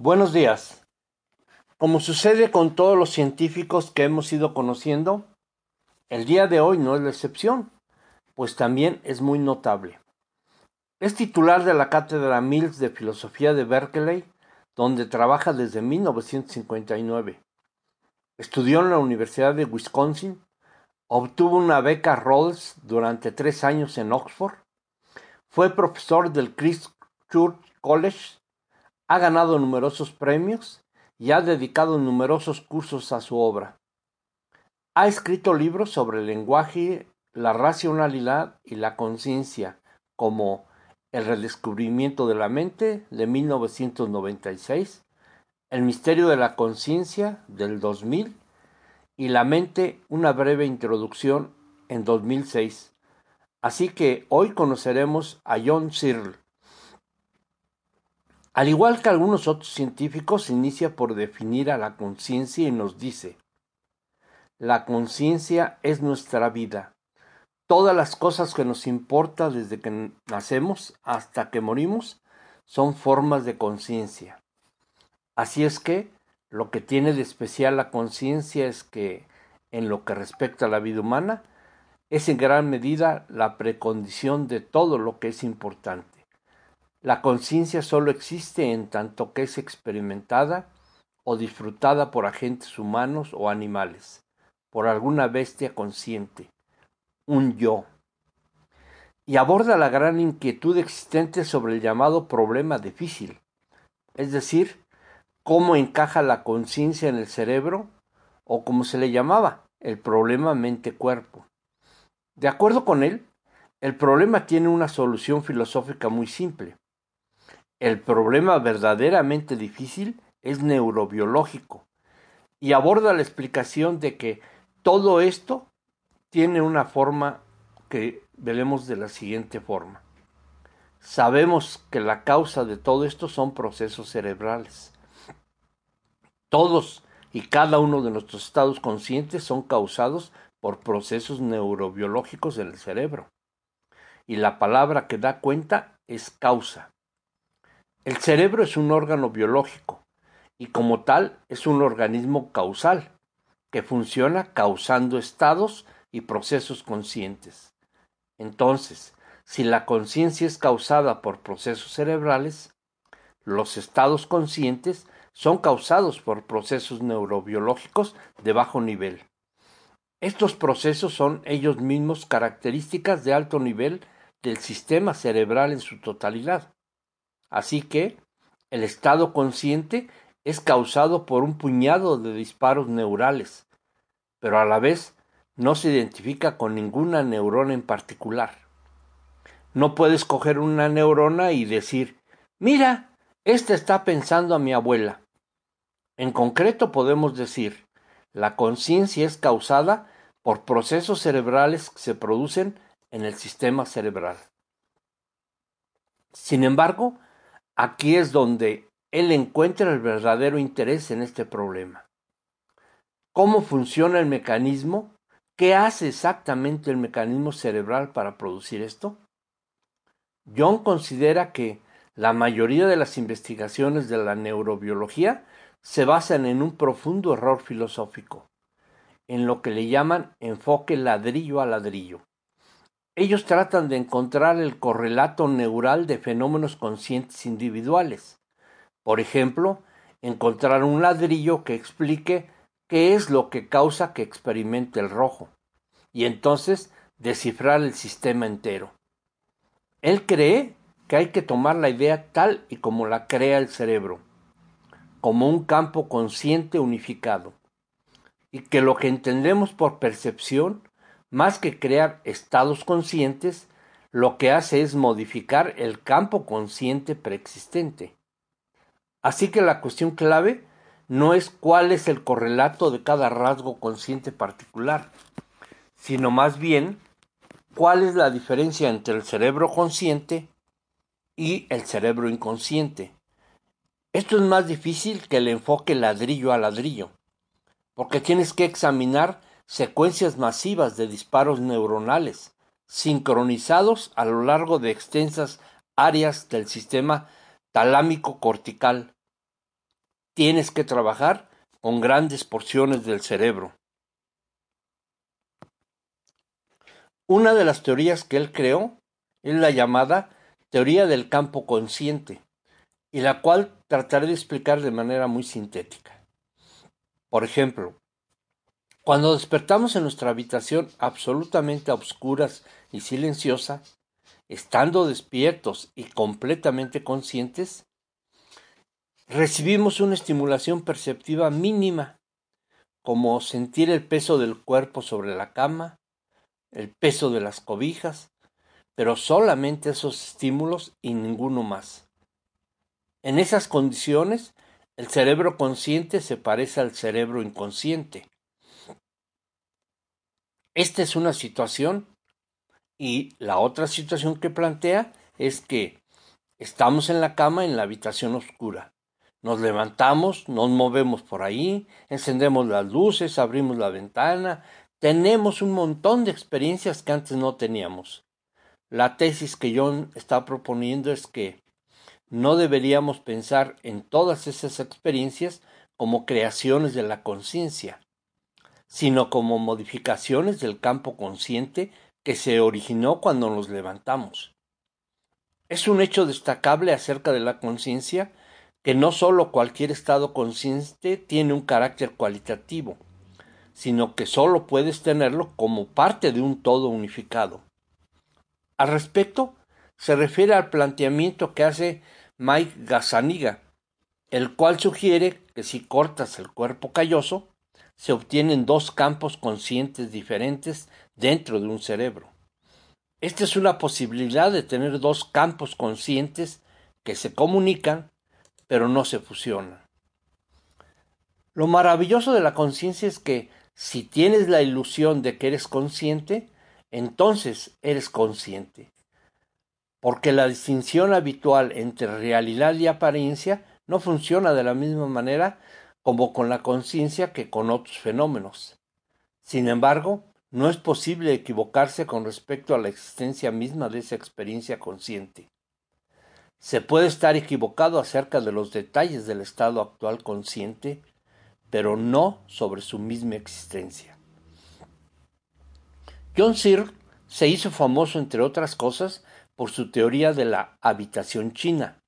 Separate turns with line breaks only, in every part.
Buenos días. Como sucede con todos los científicos que hemos ido conociendo, el día de hoy no es la excepción, pues también es muy notable. Es titular de la Cátedra Mills de Filosofía de Berkeley, donde trabaja desde 1959. Estudió en la Universidad de Wisconsin, obtuvo una beca Rhodes durante tres años en Oxford, fue profesor del Christ Church College ha ganado numerosos premios y ha dedicado numerosos cursos a su obra. Ha escrito libros sobre el lenguaje, la racionalidad y la conciencia, como El redescubrimiento de la mente de 1996, El misterio de la conciencia del 2000 y La mente, una breve introducción en 2006. Así que hoy conoceremos a John Searle, al igual que algunos otros científicos, inicia por definir a la conciencia y nos dice, la conciencia es nuestra vida. Todas las cosas que nos importan desde que nacemos hasta que morimos son formas de conciencia. Así es que lo que tiene de especial la conciencia es que, en lo que respecta a la vida humana, es en gran medida la precondición de todo lo que es importante. La conciencia solo existe en tanto que es experimentada o disfrutada por agentes humanos o animales, por alguna bestia consciente, un yo, y aborda la gran inquietud existente sobre el llamado problema difícil, es decir, cómo encaja la conciencia en el cerebro o como se le llamaba, el problema mente-cuerpo. De acuerdo con él, el problema tiene una solución filosófica muy simple. El problema verdaderamente difícil es neurobiológico y aborda la explicación de que todo esto tiene una forma que veremos de la siguiente forma. Sabemos que la causa de todo esto son procesos cerebrales. Todos y cada uno de nuestros estados conscientes son causados por procesos neurobiológicos en el cerebro. Y la palabra que da cuenta es causa. El cerebro es un órgano biológico y como tal es un organismo causal que funciona causando estados y procesos conscientes. Entonces, si la conciencia es causada por procesos cerebrales, los estados conscientes son causados por procesos neurobiológicos de bajo nivel. Estos procesos son ellos mismos características de alto nivel del sistema cerebral en su totalidad. Así que el estado consciente es causado por un puñado de disparos neurales, pero a la vez no se identifica con ninguna neurona en particular. No puedes coger una neurona y decir, mira, esta está pensando a mi abuela. En concreto podemos decir, la conciencia es causada por procesos cerebrales que se producen en el sistema cerebral. Sin embargo, Aquí es donde él encuentra el verdadero interés en este problema. ¿Cómo funciona el mecanismo? ¿Qué hace exactamente el mecanismo cerebral para producir esto? John considera que la mayoría de las investigaciones de la neurobiología se basan en un profundo error filosófico, en lo que le llaman enfoque ladrillo a ladrillo. Ellos tratan de encontrar el correlato neural de fenómenos conscientes individuales. Por ejemplo, encontrar un ladrillo que explique qué es lo que causa que experimente el rojo, y entonces descifrar el sistema entero. Él cree que hay que tomar la idea tal y como la crea el cerebro, como un campo consciente unificado, y que lo que entendemos por percepción más que crear estados conscientes, lo que hace es modificar el campo consciente preexistente. Así que la cuestión clave no es cuál es el correlato de cada rasgo consciente particular, sino más bien cuál es la diferencia entre el cerebro consciente y el cerebro inconsciente. Esto es más difícil que el enfoque ladrillo a ladrillo, porque tienes que examinar secuencias masivas de disparos neuronales, sincronizados a lo largo de extensas áreas del sistema talámico cortical, tienes que trabajar con grandes porciones del cerebro. Una de las teorías que él creó es la llamada teoría del campo consciente, y la cual trataré de explicar de manera muy sintética. Por ejemplo, cuando despertamos en nuestra habitación absolutamente a oscuras y silenciosa, estando despiertos y completamente conscientes, recibimos una estimulación perceptiva mínima, como sentir el peso del cuerpo sobre la cama, el peso de las cobijas, pero solamente esos estímulos y ninguno más. En esas condiciones, el cerebro consciente se parece al cerebro inconsciente. Esta es una situación y la otra situación que plantea es que estamos en la cama en la habitación oscura. Nos levantamos, nos movemos por ahí, encendemos las luces, abrimos la ventana, tenemos un montón de experiencias que antes no teníamos. La tesis que John está proponiendo es que no deberíamos pensar en todas esas experiencias como creaciones de la conciencia, sino como modificaciones del campo consciente que se originó cuando nos levantamos. Es un hecho destacable acerca de la conciencia que no sólo cualquier estado consciente tiene un carácter cualitativo, sino que sólo puedes tenerlo como parte de un todo unificado. Al respecto, se refiere al planteamiento que hace Mike Gazzaniga, el cual sugiere que si cortas el cuerpo calloso, se obtienen dos campos conscientes diferentes dentro de un cerebro. Esta es una posibilidad de tener dos campos conscientes que se comunican, pero no se fusionan. Lo maravilloso de la conciencia es que si tienes la ilusión de que eres consciente, entonces eres consciente. Porque la distinción habitual entre realidad y apariencia no funciona de la misma manera como con la conciencia que con otros fenómenos. Sin embargo, no es posible equivocarse con respecto a la existencia misma de esa experiencia consciente. Se puede estar equivocado acerca de los detalles del estado actual consciente pero no sobre su misma existencia. John Searle se hizo famoso, entre otras cosas, por su teoría de la habitación china,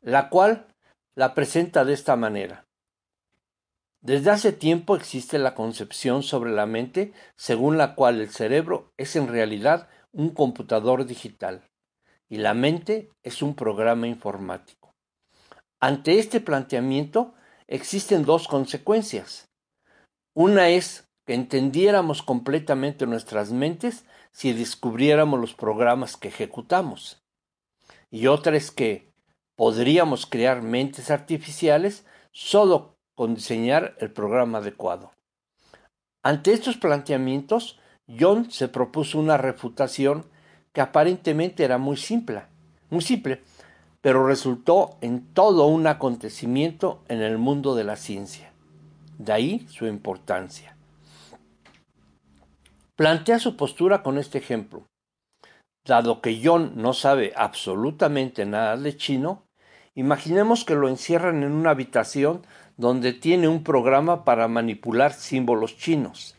la cual la presenta de esta manera. Desde hace tiempo existe la concepción sobre la mente según la cual el cerebro es en realidad un computador digital y la mente es un programa informático. Ante este planteamiento, existen dos consecuencias. Una es que entendiéramos completamente nuestras mentes si descubriéramos los programas que ejecutamos. Y otra es que podríamos crear mentes artificiales solo con diseñar el programa adecuado. Ante estos planteamientos, John se propuso una refutación que aparentemente era muy simple, muy simple, pero resultó en todo un acontecimiento en el mundo de la ciencia. De ahí su importancia. Plantea su postura con este ejemplo. Dado que John no sabe absolutamente nada de chino, imaginemos que lo encierran en una habitación donde tiene un programa para manipular símbolos chinos.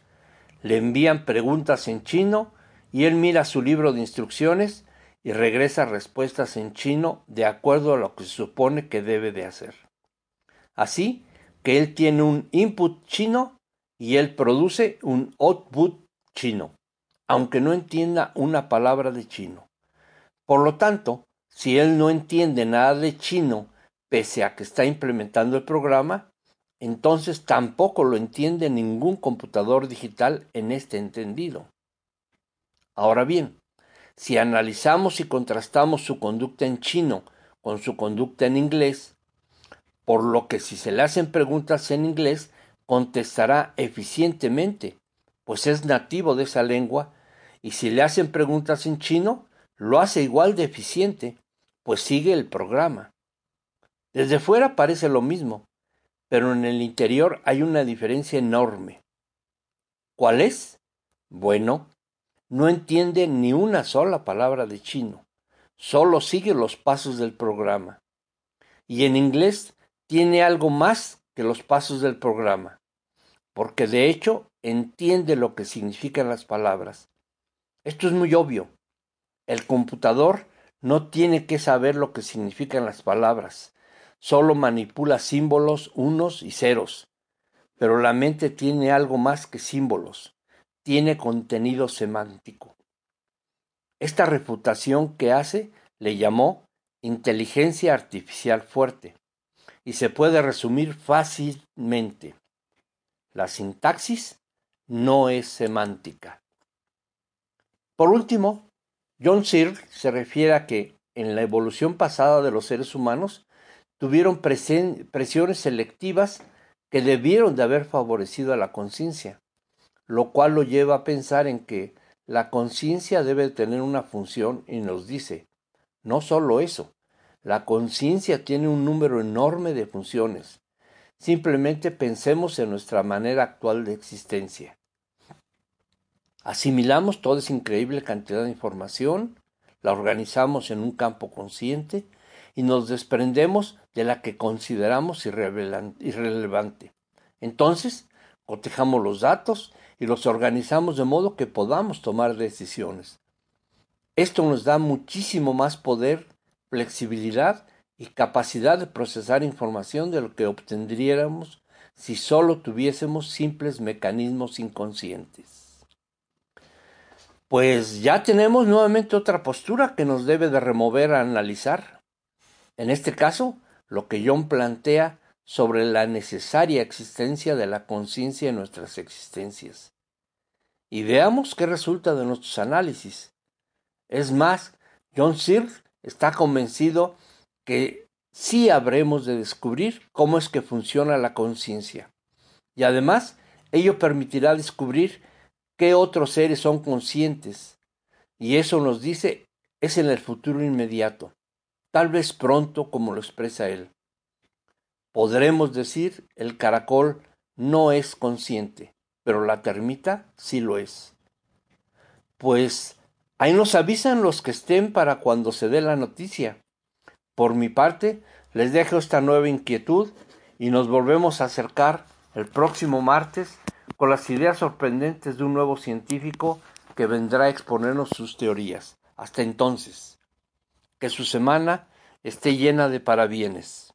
Le envían preguntas en chino y él mira su libro de instrucciones y regresa respuestas en chino de acuerdo a lo que se supone que debe de hacer. Así que él tiene un input chino y él produce un output chino, aunque no entienda una palabra de chino. Por lo tanto, si él no entiende nada de chino pese a que está implementando el programa, entonces tampoco lo entiende ningún computador digital en este entendido. Ahora bien, si analizamos y contrastamos su conducta en chino con su conducta en inglés, por lo que si se le hacen preguntas en inglés, contestará eficientemente, pues es nativo de esa lengua, y si le hacen preguntas en chino, lo hace igual de eficiente, pues sigue el programa. Desde fuera parece lo mismo, pero en el interior hay una diferencia enorme. ¿Cuál es? Bueno, no entiende ni una sola palabra de chino, solo sigue los pasos del programa. Y en inglés tiene algo más que los pasos del programa, porque de hecho entiende lo que significan las palabras. Esto es muy obvio. El computador no tiene que saber lo que significan las palabras, solo manipula símbolos unos y ceros. Pero la mente tiene algo más que símbolos, tiene contenido semántico. Esta refutación que hace le llamó inteligencia artificial fuerte y se puede resumir fácilmente. La sintaxis no es semántica. Por último, John Searle se refiere a que en la evolución pasada de los seres humanos tuvieron presiones selectivas que debieron de haber favorecido a la conciencia, lo cual lo lleva a pensar en que la conciencia debe tener una función y nos dice, no solo eso, la conciencia tiene un número enorme de funciones. Simplemente pensemos en nuestra manera actual de existencia. Asimilamos toda esa increíble cantidad de información, la organizamos en un campo consciente y nos desprendemos de la que consideramos irrelevante. Entonces, cotejamos los datos y los organizamos de modo que podamos tomar decisiones. Esto nos da muchísimo más poder, flexibilidad y capacidad de procesar información de lo que obtendríamos si solo tuviésemos simples mecanismos inconscientes. Pues ya tenemos nuevamente otra postura que nos debe de remover a analizar. En este caso, lo que John plantea sobre la necesaria existencia de la conciencia en nuestras existencias. Y veamos qué resulta de nuestros análisis. Es más, John Searle está convencido que sí habremos de descubrir cómo es que funciona la conciencia. Y además, ello permitirá descubrir qué otros seres son conscientes. Y eso nos dice es en el futuro inmediato, tal vez pronto como lo expresa él podremos decir el caracol no es consciente, pero la termita sí lo es. Pues ahí nos avisan los que estén para cuando se dé la noticia. Por mi parte, les dejo esta nueva inquietud y nos volvemos a acercar el próximo martes con las ideas sorprendentes de un nuevo científico que vendrá a exponernos sus teorías. Hasta entonces, que su semana esté llena de parabienes.